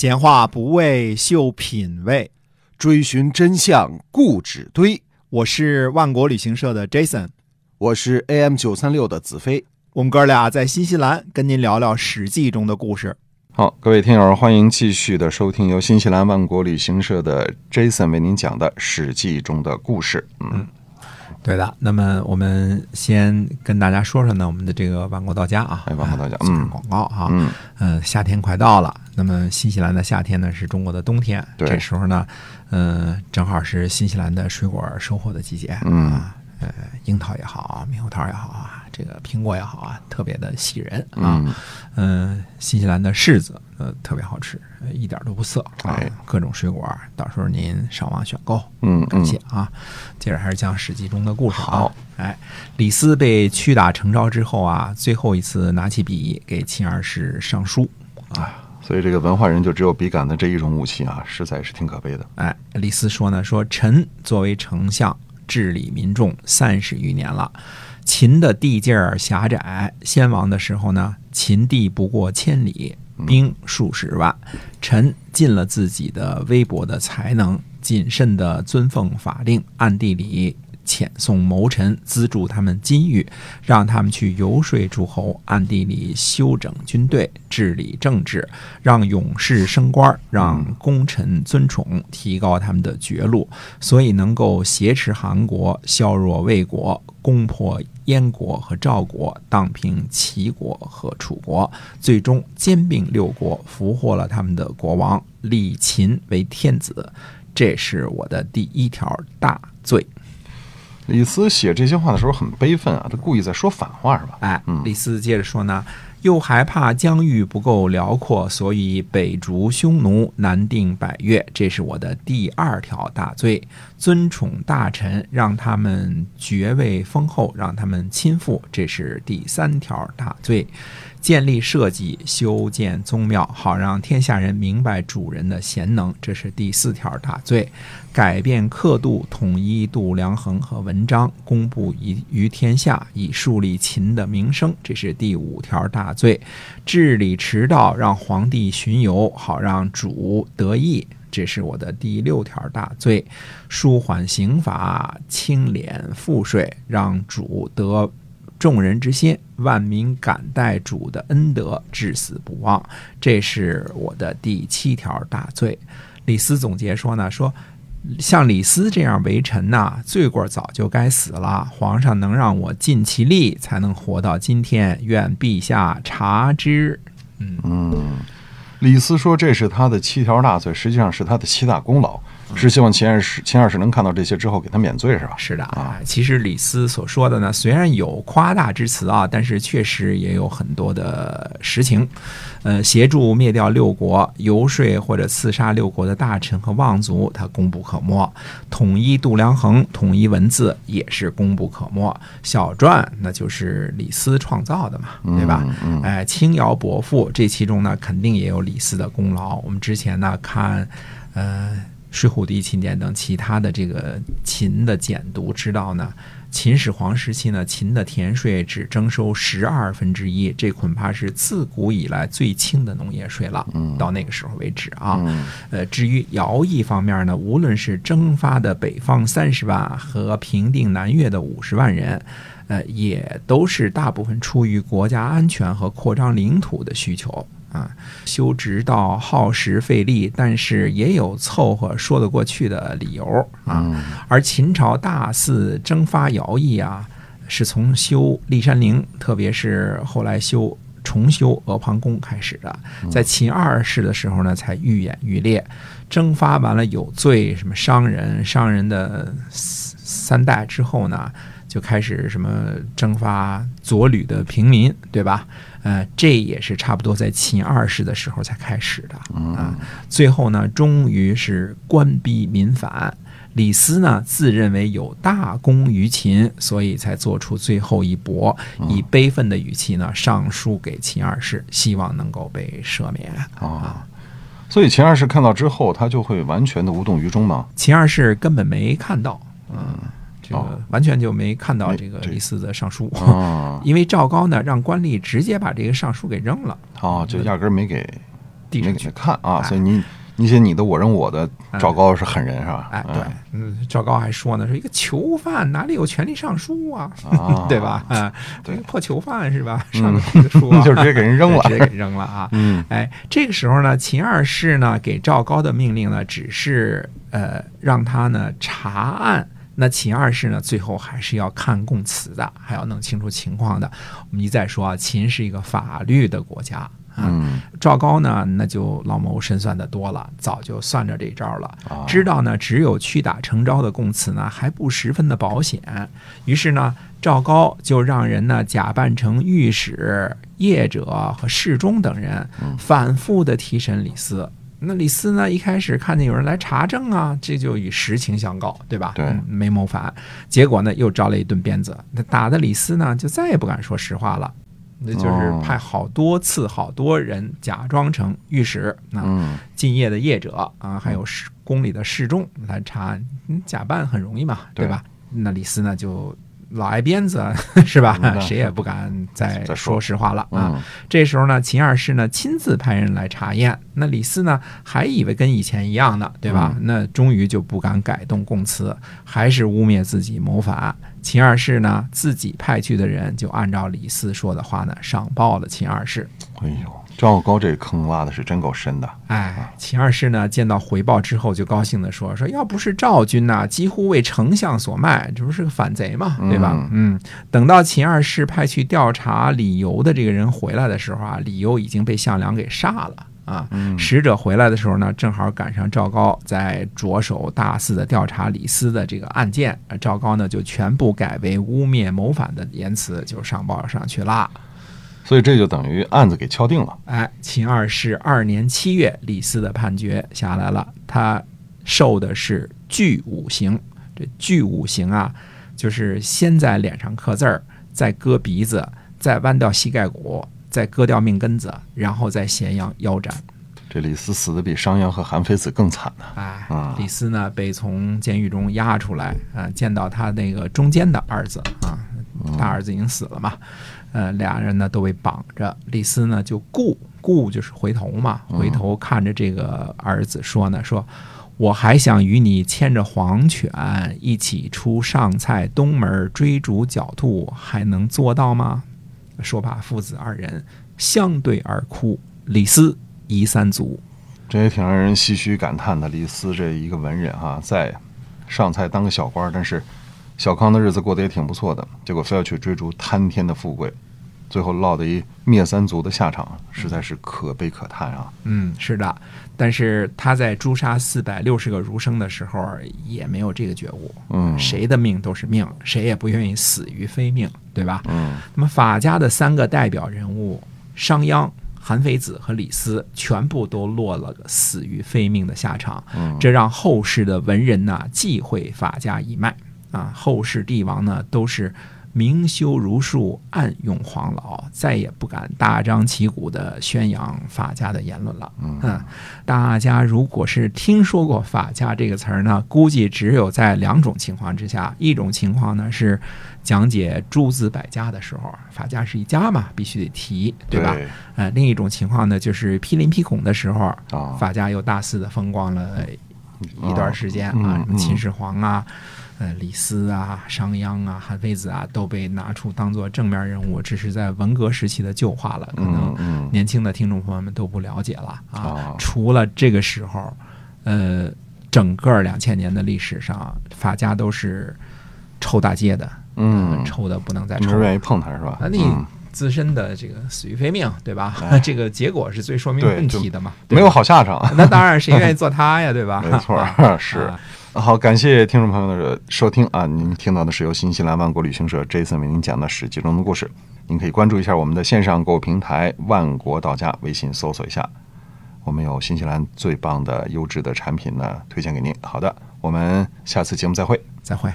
闲话不为秀品味，追寻真相固执堆。我是万国旅行社的 Jason，我是 AM 九三六的子飞。我们哥俩在新西兰跟您聊聊《史记》中的故事。好，各位听友，欢迎继续的收听由新西兰万国旅行社的 Jason 为您讲的《史记》中的故事。嗯，对的。那么我们先跟大家说说呢，我们的这个万国到家啊，哎，万国到家，嗯，广告啊，嗯，呃，夏天快到了。那么新西兰的夏天呢，是中国的冬天。对这时候呢，嗯，正好是新西兰的水果收获的季节。嗯啊，呃，樱桃也好，猕猴桃也好啊，这个苹果也好啊，特别的喜人啊。嗯嗯，新西兰的柿子呃特别好吃，呃一点都不涩啊哎。各种水果，到时候您上网选购。嗯感谢嗯，啊。接着还是讲《史记》中的故事啊好。哎，李斯被屈打成招之后啊，最后一次拿起笔给秦二世上书啊。所以这个文化人就只有笔杆的这一种武器啊，实在是挺可悲的。哎，李斯说呢，说臣作为丞相治理民众三十余年了，秦的地界儿狭窄，先王的时候呢，秦地不过千里，兵数十万，臣尽了自己的微薄的才能，谨慎的遵奉法令，暗地里。遣送谋臣资助他们金玉，让他们去游说诸侯，暗地里修整军队，治理政治，让勇士升官，让功臣尊崇，提高他们的爵禄，所以能够挟持韩国，削弱魏国，攻破燕国和赵国，荡平齐国和楚国，最终兼并六国，俘获了他们的国王，立秦为天子。这是我的第一条大罪。李斯写这些话的时候很悲愤啊，他故意在说反话是吧？哎嗯，李斯接着说呢，又害怕疆域不够辽阔，所以北逐匈奴，南定百越，这是我的第二条大罪。尊宠大臣，让他们爵位丰厚，让他们亲附，这是第三条大罪。建立社稷，修建宗庙，好让天下人明白主人的贤能，这是第四条大罪。改变刻度，统一度量衡和文章，公布于于天下，以树立秦的名声，这是第五条大大罪。治理迟到，让皇帝巡游，好让主得意。这是我的第六条大罪，舒缓刑罚，清敛赋税，让主得众人之心，万民感戴主的恩德，至死不忘。这是我的第七条大罪。李斯总结说呢，说像李斯这样为臣呐、罪过早就该死了。皇上能让我尽其力，才能活到今天。愿陛下察之。嗯，李斯说这是他的七条大罪，实际上是他的七大功劳，是希望秦二世秦二世能看到这些之后给他免罪是吧？是的啊，其实李斯所说的呢，虽然有夸大之词啊，但是确实也有很多的实情。呃，协助灭掉六国，游说或者刺杀六国的大臣和望族，他功不可没；统一度量衡，统一文字，也是功不可没。小篆那就是李斯创造的嘛，对吧？嗯嗯哎，轻徭薄赋，这其中呢，肯定也有李斯的功劳。我们之前呢看，呃，《水浒》第一秦简等其他的这个秦的简牍，知道呢，秦始皇时期呢，秦的田税只征收十二分之一，这恐怕是自古以来最轻的农业税了。到那个时候为止啊，嗯呃，至于徭役方面呢，无论是征发的北方三十万和平定南越的五十万人，呃，也都是大部分出于国家安全和扩张领土的需求啊。修直道耗时费力，但是也有凑合说得过去的理由啊。嗯而秦朝大肆征发徭役啊，是从修骊山陵，特别是后来修重修阿房宫开始的。在秦二世的时候呢，才愈演愈烈。征发完了有罪，什么商人、商人的三三代之后呢，就开始什么征发左旅的平民，对吧？呃，这也是差不多在秦二世的时候才开始的啊。最后呢，终于是官逼民反。李斯呢，自认为有大功于秦，所以才做出最后一搏，以悲愤的语气呢上书给秦二世，希望能够被赦免。啊，所以秦二世看到之后，他就会完全的无动于衷吗？秦二世根本没看到，嗯，这哦。个完全就没看到这这个。李斯的上书，啊，因为赵高呢让官吏直接把这个上书给扔了。哦，就压根儿没给没给递上去。看啊，哎。所以你你写你的我扔我的，赵高是狠人是吧？哎，对，嗯，赵高还说呢，说一个囚犯哪里有权利上书啊，啊。对吧？啊，破囚犯是吧？上个书、啊。就直接给人扔了。直接给扔了啊。嗯。哎，这个时候呢，秦二世呢给赵高的命令呢，只是呃让他呢查案。那秦二世呢，最后还是要看供词的，还要弄清楚情况的。我们一再说啊，秦是一个法律的国家。啊，嗯赵高呢，那就老谋深算的多了，早就算着这招了，啊知道呢只有屈打成招的供词呢还不十分的保险，于是呢赵高就让人呢假扮成御史、业者和侍中等人，反复的提审李斯。那李斯呢一开始看见有人来查证啊，这就以实情相告，对吧？没谋反，结果呢又招了一顿鞭子，那打的李斯呢就再也不敢说实话了。那就是哦。派好多次、好多人假装成御史啊，嗯。敬业的业者啊，还有侍宫里的侍中来查假扮很容易嘛，对对。吧？那李斯呢就老挨鞭子，是吧嗯？谁也不敢再再说说实话了啊。嗯这时候呢，秦二世呢亲自派人来查验，那李斯呢还以为跟以前一样呢，对吧？那终于就不敢改动供词，还是污蔑自己谋反。秦二世呢自己派去的人就按照李斯说的话呢上报了秦二世。哎呦，赵高这坑挖的是真够深的。哎，秦二世呢见到回报之后就高兴地说：“说要不是赵军呐、几乎为丞相所卖，这不是个反贼嘛，对吧？嗯，等到秦二世派去调查李由的这个人回来的时候啊，李由已经被项梁给杀了。”啊，使者回来的时候呢，正好赶上赵高在着手大肆的调查李斯的这个案件，呃赵高呢就全部改为污蔑谋反的言辞，就上报上去啦。所以这就等于案子给敲定了。哎，秦二世二年七月，李斯的判决下来了，他受的是巨五刑。这巨五刑啊，就是先在脸上刻字儿，再割鼻子，再剜掉膝盖骨，再割掉命根子，然后再咸阳腰斩。这李斯死的比商鞅和韩非子更惨呢、哎啊，李斯呢被从监狱中押出来，啊，见到他那个中间的儿子啊，大儿子已经死了嘛，呃，俩人呢都被绑着，李斯呢就顾顾就是回头嘛，回头看着这个儿子说呢，说我还想与你牵着黄犬一起出上蔡东门追逐狡兔，还能做到吗？说罢，父子二人相对而哭，李斯夷三族。这也挺让人唏嘘感叹的。李斯这一个文人哈、在上蔡当个小官，但是小康的日子过得也挺不错的，结果非要去追逐贪天的富贵，最后落得一灭三族的下场，实在是可悲可叹啊！嗯，是的，但是他在诛杀四百六十个儒生的时候，也没有这个觉悟。嗯谁的命都是命，谁也不愿意死于非命，对吧？嗯那么法家的三个代表人物商鞅、韩非子和李斯，全部都落了个死于非命的下场。嗯这让后世的文人呐忌讳法家一脉啊，后世帝王呢都是明修儒术，暗用黄老，再也不敢大张旗鼓地宣扬法家的言论了。嗯，大家如果是听说过法家这个词儿呢，估计只有在两种情况之下，一种情况呢是讲解诸子百家的时候，法家是一家嘛，必须得提，对吧？呃，另一种情况呢，就是批林批孔的时候，啊法家又大肆的风光了一段时间啊，嗯什么秦始皇啊、呃李斯啊、商鞅啊、韩非子啊，都被拿出当做正面人物，只是在文革时期的旧话了，可能年轻的听众朋友们都不了解了啊啊。除了这个时候，呃，整个两千年的历史上，法家都是臭大街的，嗯，臭的不能再臭了。没愿意碰他是吧？那，你嗯自身的这个死于非命，对吧？哎 这个结果是最说明问题的嘛。没有好下场。那当然，谁愿意做他呀，对吧？没错啊是啊好，感谢听众朋友的收听啊！您听到的是由新西兰万国旅行社 Jason 为您讲的《史记》中的故事。您可以关注一下我们的线上购物平台“万国到家”，微信搜索一下，我们有新西兰最棒的优质的产品呢，推荐给您。好的，我们下次节目再会。再会。